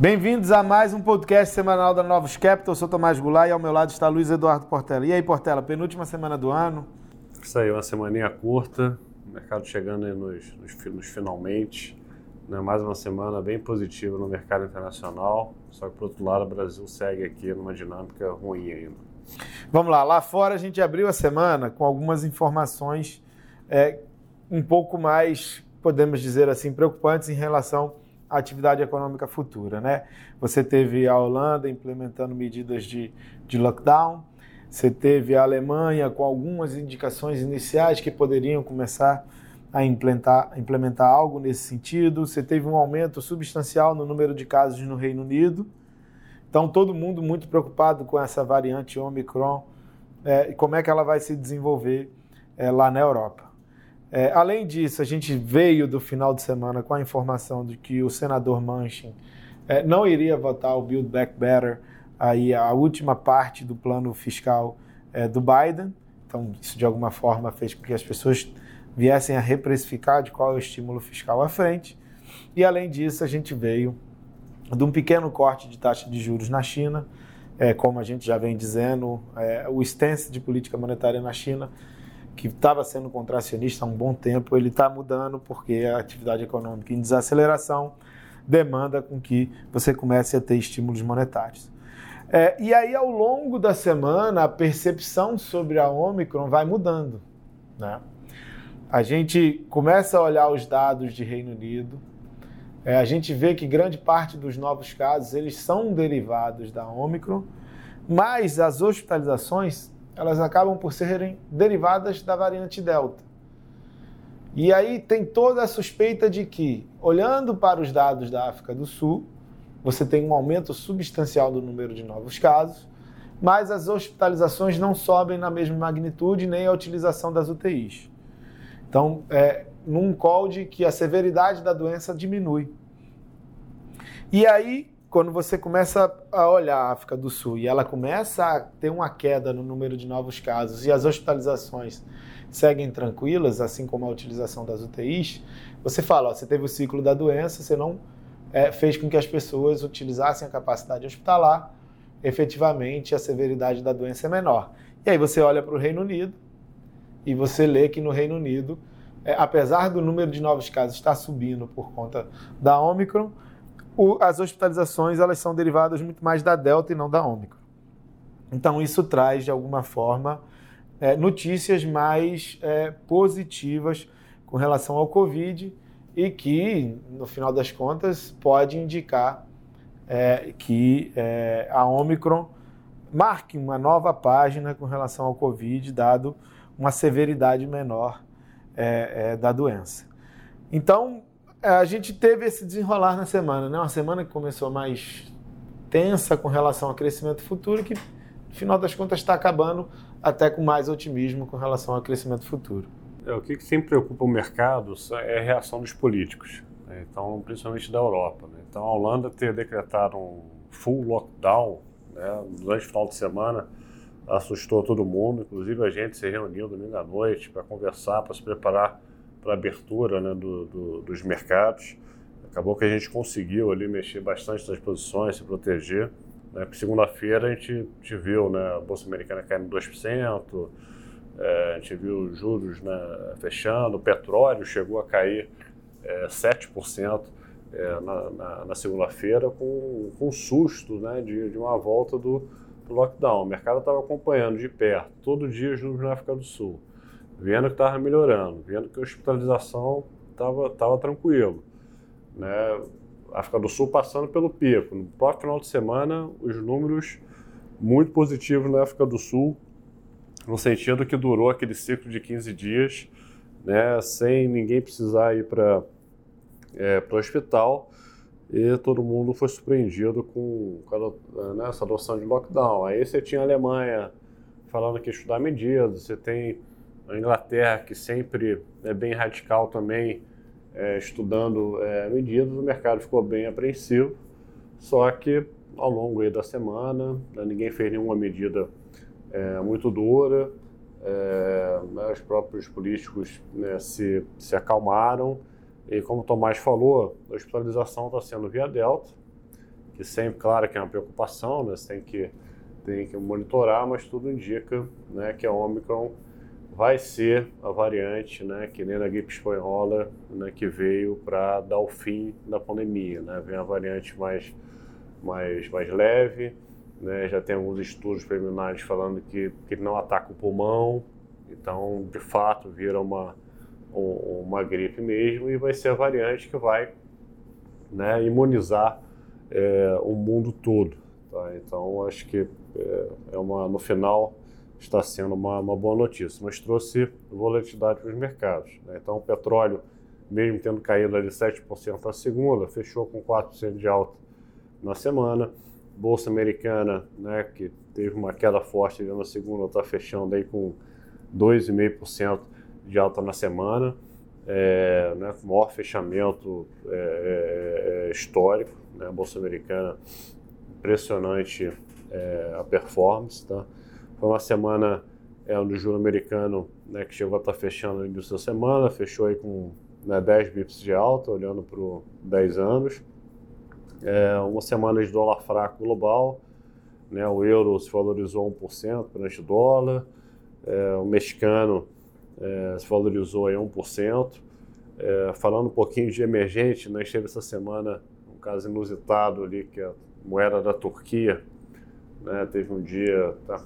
Bem-vindos a mais um podcast semanal da Novos Capital. Eu sou Tomás Goulart e ao meu lado está Luiz Eduardo Portela. E aí, Portela, penúltima semana do ano? Isso aí, uma semaninha curta, o mercado chegando nos, nos, nos finalmente. Né? Mais uma semana bem positiva no mercado internacional, só que, por outro lado, o Brasil segue aqui numa dinâmica ruim ainda. Vamos lá, lá fora a gente abriu a semana com algumas informações é, um pouco mais, podemos dizer assim, preocupantes em relação atividade econômica futura. Né? Você teve a Holanda implementando medidas de, de lockdown, você teve a Alemanha com algumas indicações iniciais que poderiam começar a implementar, implementar algo nesse sentido, você teve um aumento substancial no número de casos no Reino Unido. Então, todo mundo muito preocupado com essa variante Omicron é, e como é que ela vai se desenvolver é, lá na Europa. É, além disso, a gente veio do final de semana com a informação de que o senador Manchin é, não iria votar o Build Back Better, aí a última parte do plano fiscal é, do Biden. Então, isso de alguma forma fez com que as pessoas viessem a reprecificar de qual é o estímulo fiscal à frente. E além disso, a gente veio de um pequeno corte de taxa de juros na China, é, como a gente já vem dizendo, é, o stance de política monetária na China que estava sendo contracionista há um bom tempo, ele está mudando porque a atividade econômica em desaceleração demanda com que você comece a ter estímulos monetários. É, e aí, ao longo da semana, a percepção sobre a Omicron vai mudando. Né? A gente começa a olhar os dados de Reino Unido, é, a gente vê que grande parte dos novos casos eles são derivados da Omicron, mas as hospitalizações elas acabam por serem derivadas da variante Delta. E aí tem toda a suspeita de que, olhando para os dados da África do Sul, você tem um aumento substancial do número de novos casos, mas as hospitalizações não sobem na mesma magnitude nem a utilização das UTIs. Então, é num call de que a severidade da doença diminui. E aí quando você começa a olhar a África do Sul e ela começa a ter uma queda no número de novos casos e as hospitalizações seguem tranquilas, assim como a utilização das UTIs, você fala, ó, você teve o ciclo da doença, você não é, fez com que as pessoas utilizassem a capacidade hospitalar, efetivamente a severidade da doença é menor. E aí você olha para o Reino Unido e você lê que no Reino Unido, é, apesar do número de novos casos estar subindo por conta da Omicron, o, as hospitalizações elas são derivadas muito mais da Delta e não da Ômicron. Então, isso traz, de alguma forma, é, notícias mais é, positivas com relação ao Covid e que, no final das contas, pode indicar é, que é, a Omicron marque uma nova página com relação ao Covid, dado uma severidade menor é, é, da doença. Então, a gente teve esse desenrolar na semana, né? Uma semana que começou mais tensa com relação ao crescimento futuro, que no final das contas está acabando até com mais otimismo com relação ao crescimento futuro. É, o que sempre preocupa o mercado é a reação dos políticos, né? então principalmente da Europa. Né? Então a Holanda ter decretado um full lockdown né, durante o final de semana assustou todo mundo, inclusive a gente se reuniu domingo à noite para conversar, para se preparar para a abertura né, do, do, dos mercados. Acabou que a gente conseguiu ali mexer bastante nas posições, se proteger. Né? Segunda-feira a gente, gente viu né, a Bolsa Americana caindo 2%, é, a gente viu os juros né, fechando, o petróleo chegou a cair é, 7% é, na, na, na segunda-feira com, com susto né, de, de uma volta do, do lockdown. O mercado estava acompanhando de perto, todo dia os números na África do Sul vendo que estava melhorando, vendo que a hospitalização estava tava tranquilo. Né? África do Sul passando pelo pico. No próprio final de semana, os números muito positivos na África do Sul, no sentido que durou aquele ciclo de 15 dias, né, sem ninguém precisar ir para é, o hospital, e todo mundo foi surpreendido com, com né, essa adoção de lockdown. Aí você tinha a Alemanha falando que estudar medidas, você tem a Inglaterra, que sempre é bem radical também, é, estudando é, medidas, o mercado ficou bem apreensivo, só que ao longo da semana né, ninguém fez nenhuma medida é, muito dura, é, né, os próprios políticos né, se, se acalmaram e como o Tomás falou, a hospitalização está sendo via Delta que sempre, claro, que é uma preocupação, né? Você tem que, tem que monitorar, mas tudo indica né, que a Omicron vai ser a variante, né, que nem na gripe espanhola, né, que veio para dar o fim da pandemia, né? Vem a variante mais mais mais leve, né? Já tem alguns estudos preliminares falando que que não ataca o pulmão, então de fato vira uma uma gripe mesmo e vai ser a variante que vai né, imunizar é, o mundo todo. Tá? Então acho que é, é uma no final está sendo uma, uma boa notícia, mas trouxe volatilidade para os mercados. Né? Então, o petróleo, mesmo tendo caído ali 7% na segunda, fechou com 4% de alta na semana. Bolsa americana, né, que teve uma queda forte ali na segunda, está fechando aí com 2,5% de alta na semana. É, né, maior fechamento é, é, é, histórico. Né, a Bolsa Americana, impressionante é, a performance. Tá? Foi uma semana é, do juro americano né, que chegou a estar fechando no início da semana, fechou aí com né, 10 bips de alta, olhando para os 10 anos. É, uma semana de dólar fraco global, né, o euro se valorizou 1% perante o dólar, é, o mexicano é, se valorizou aí 1%. É, falando um pouquinho de emergente, nós teve essa semana um caso inusitado ali, que é a moeda da Turquia, né, teve um dia tá,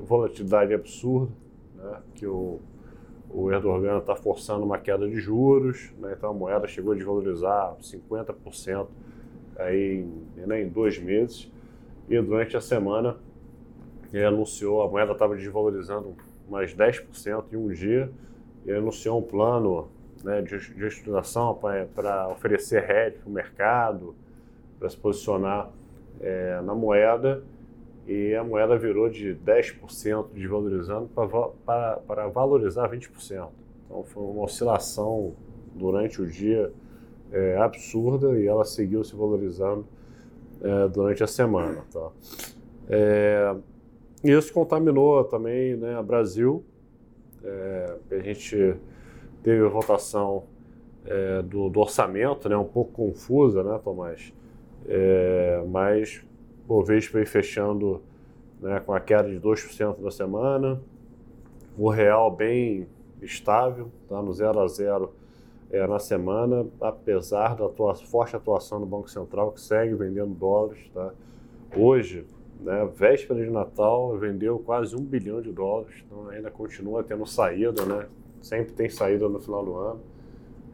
volatilidade absurda, né, que o, o Erdogan está forçando uma queda de juros, né, então a moeda chegou a desvalorizar 50% aí em, né, em dois meses, e durante a semana ele anunciou, a moeda estava desvalorizando mais 10% em um dia, e anunciou um plano né, de, estudação para oferecer hedge para o mercado, para se posicionar é, na moeda, e a moeda virou de 10% desvalorizando para, valorizar 20%. Então foi uma oscilação durante o dia é, absurda e ela seguiu se valorizando é, durante a semana. Tá? É, isso contaminou também né, o Brasil. É, a gente teve a votação é, do, do, orçamento, né, um pouco confusa, né, Tomás? É, mas Bovespa aí fechando né, com a queda de 2% na semana, o real bem estável, tá no 0 a 0 é, na semana, apesar da atua forte atuação do Banco Central, que segue vendendo dólares. Tá? Hoje, né, véspera de Natal, vendeu quase um bilhão de dólares, então ainda continua tendo saída, né? sempre tem saída no final do ano,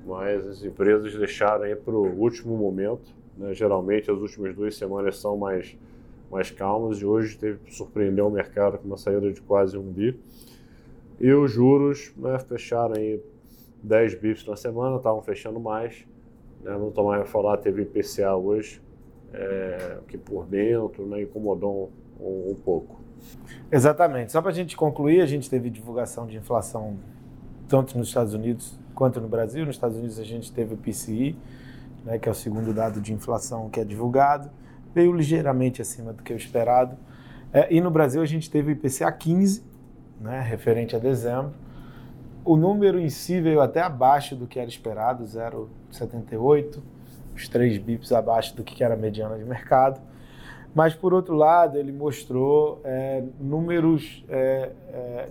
mas as empresas deixaram aí para o último momento né? Geralmente as últimas duas semanas são mais, mais calmas e hoje teve que surpreender o mercado com uma saída de quase um bi. E os juros né, fecharam aí 10 bips na semana, estavam fechando mais. Né? Não vai falar, teve IPCA hoje, é, que por dentro né, incomodou um, um pouco. Exatamente. Só para a gente concluir, a gente teve divulgação de inflação tanto nos Estados Unidos quanto no Brasil. Nos Estados Unidos a gente teve o PCI, né, que é o segundo dado de inflação que é divulgado, veio ligeiramente acima do que o esperado. É, e no Brasil a gente teve o IPCA 15, né, referente a dezembro. O número em si veio até abaixo do que era esperado, 0,78, os 3 bips abaixo do que era a mediana de mercado. Mas, por outro lado, ele mostrou é, números é, é,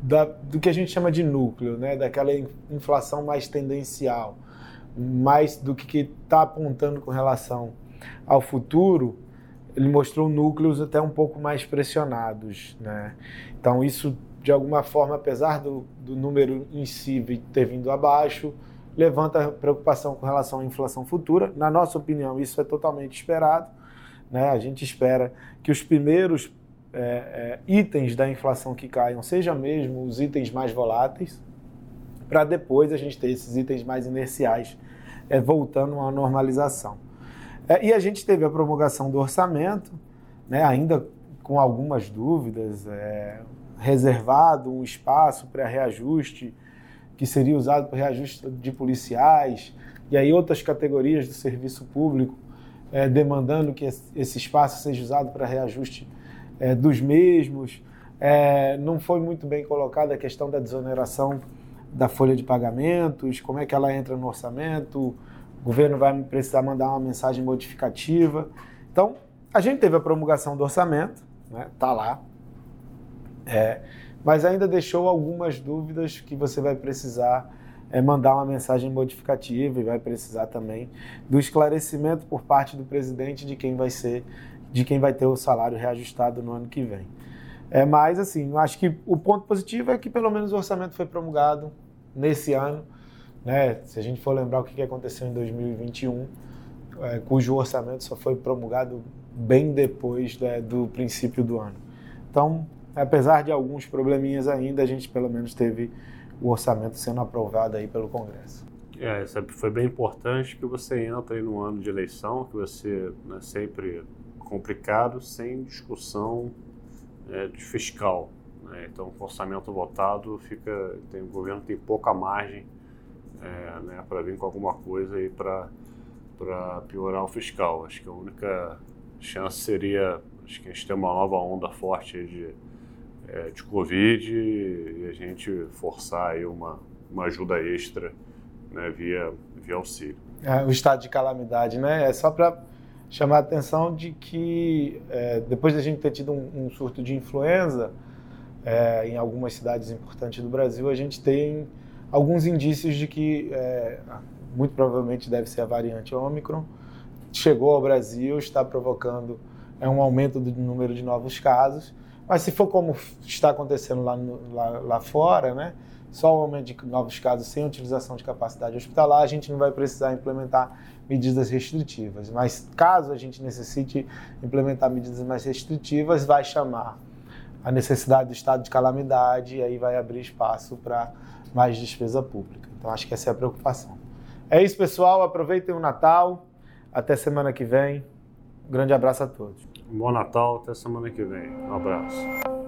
da, do que a gente chama de núcleo, né, daquela inflação mais tendencial mais do que está apontando com relação ao futuro, ele mostrou núcleos até um pouco mais pressionados. Né? Então, isso, de alguma forma, apesar do, do número em si ter vindo abaixo, levanta preocupação com relação à inflação futura. Na nossa opinião, isso é totalmente esperado. Né? A gente espera que os primeiros é, é, itens da inflação que caiam sejam mesmo os itens mais voláteis, para depois a gente ter esses itens mais inerciais é, voltando à normalização. É, e a gente teve a promulgação do orçamento, né, ainda com algumas dúvidas, é, reservado um espaço para reajuste que seria usado para reajuste de policiais, e aí outras categorias do serviço público é, demandando que esse espaço seja usado para reajuste é, dos mesmos. É, não foi muito bem colocada a questão da desoneração da folha de pagamentos, como é que ela entra no orçamento, o governo vai precisar mandar uma mensagem modificativa. Então, a gente teve a promulgação do orçamento, né? Tá lá. É, mas ainda deixou algumas dúvidas que você vai precisar é, mandar uma mensagem modificativa e vai precisar também do esclarecimento por parte do presidente de quem vai ser, de quem vai ter o salário reajustado no ano que vem. É, mas assim, acho que o ponto positivo é que pelo menos o orçamento foi promulgado nesse ano. Né? Se a gente for lembrar o que aconteceu em 2021, é, cujo orçamento só foi promulgado bem depois né, do princípio do ano. Então, apesar de alguns probleminhas ainda, a gente pelo menos teve o orçamento sendo aprovado aí pelo Congresso. É, foi bem importante que você entra aí no ano de eleição, que você né, sempre complicado, sem discussão é, de fiscal. Né? Então, o orçamento votado fica, tem, o governo tem pouca margem é, né, para vir com alguma coisa aí para piorar o fiscal. Acho que a única chance seria acho que a gente ter uma nova onda forte de, é, de Covid e a gente forçar aí uma, uma ajuda extra né, via, via auxílio. É, o estado de calamidade, né? É só para chamar a atenção de que é, depois da gente ter tido um, um surto de influenza é, em algumas cidades importantes do Brasil, a gente tem alguns indícios de que é, muito provavelmente deve ser a variante Omicron chegou ao Brasil, está provocando é, um aumento do número de novos casos. Mas se for como está acontecendo lá, no, lá, lá fora, né, só o aumento de novos casos sem utilização de capacidade hospitalar, a gente não vai precisar implementar medidas restritivas. Mas caso a gente necessite implementar medidas mais restritivas, vai chamar a necessidade do estado de calamidade e aí vai abrir espaço para mais despesa pública. Então acho que essa é a preocupação. É isso, pessoal. Aproveitem o Natal. Até semana que vem. Um grande abraço a todos. Bom Natal, até semana que vem. Um abraço.